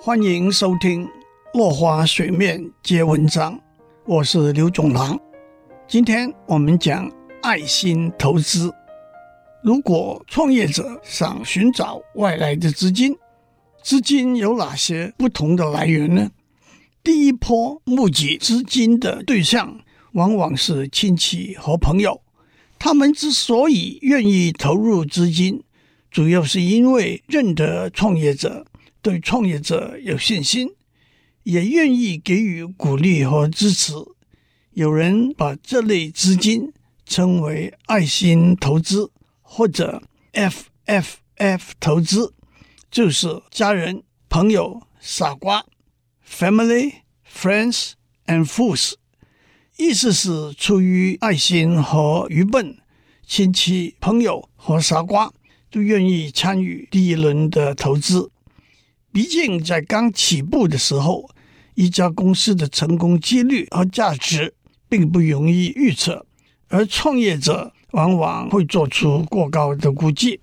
欢迎收听《落花水面皆文章》，我是刘总郎。今天我们讲爱心投资。如果创业者想寻找外来的资金，资金有哪些不同的来源呢？第一波募集资金的对象往往是亲戚和朋友，他们之所以愿意投入资金，主要是因为认得创业者。对创业者有信心，也愿意给予鼓励和支持。有人把这类资金称为爱心投资或者 FFF 投资，就是家人、朋友、傻瓜 （Family, Friends and Fools）。意思是出于爱心和愚笨，亲戚、朋友和傻瓜都愿意参与第一轮的投资。毕竟，在刚起步的时候，一家公司的成功几率和价值并不容易预测，而创业者往往会做出过高的估计。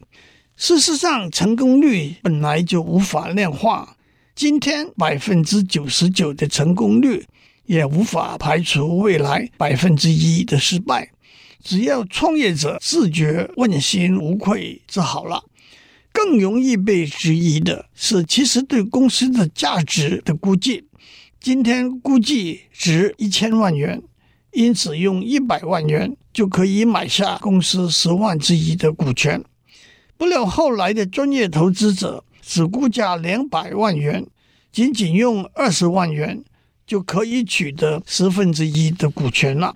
事实上，成功率本来就无法量化。今天百分之九十九的成功率，也无法排除未来百分之一的失败。只要创业者自觉问心无愧就好了。更容易被质疑的是，其实对公司的价值的估计，今天估计值一千万元，因此用一百万元就可以买下公司十万之一的股权。不料后来的专业投资者只估价两百万元，仅仅用二十万元就可以取得十分之一的股权了。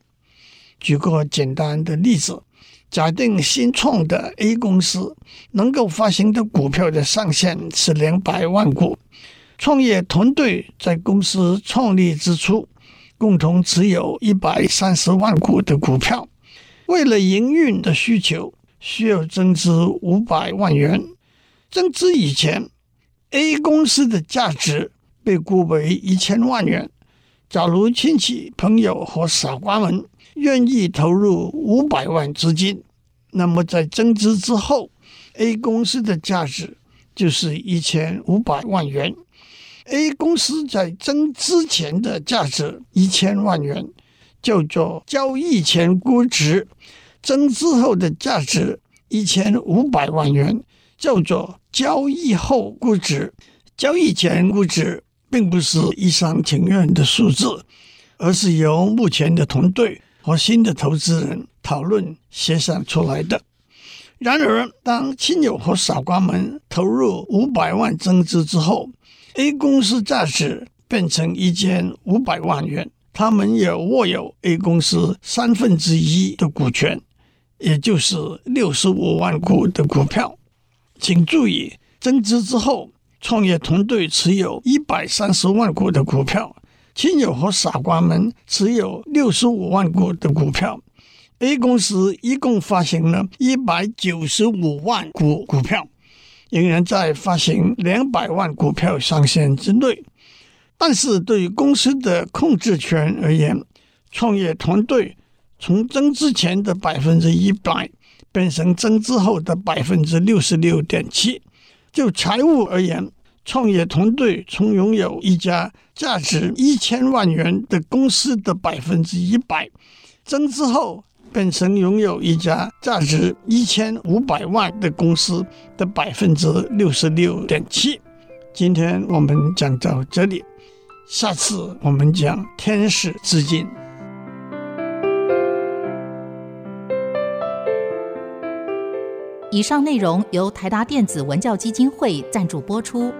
举个简单的例子。假定新创的 A 公司能够发行的股票的上限是两百万股，创业团队在公司创立之初共同持有一百三十万股的股票，为了营运的需求需要增资五百万元。增资以前，A 公司的价值被估为一千万元。假如亲戚、朋友和傻瓜们愿意投入五百万资金，那么在增资之后，A 公司的价值就是一千五百万元。A 公司在增资前的价值一千万元，叫做交易前估值；增资后的价值一千五百万元，叫做交易后估值。交易前估值并不是一厢情愿的数字，而是由目前的团队。和新的投资人讨论协商出来的。然而，当亲友和傻瓜们投入五百万增资之后，A 公司价值变成一千五百万元，他们也握有 A 公司三分之一的股权，也就是六十五万股的股票。请注意，增资之后，创业团队持有一百三十万股的股票。亲友和傻瓜们持有六十五万股的股票，A 公司一共发行了一百九十五万股股票，仍然在发行两百万股票上限之内。但是对于公司的控制权而言，创业团队从增资前的百分之一百变成增资后的百分之六十六点七。就财务而言，创业团队从拥有一家价值一千万元的公司的百分之一百，增资后变成拥有一家价值一千五百万的公司的百分之六十六点七。今天我们讲到这里，下次我们讲天使资金。以上内容由台达电子文教基金会赞助播出。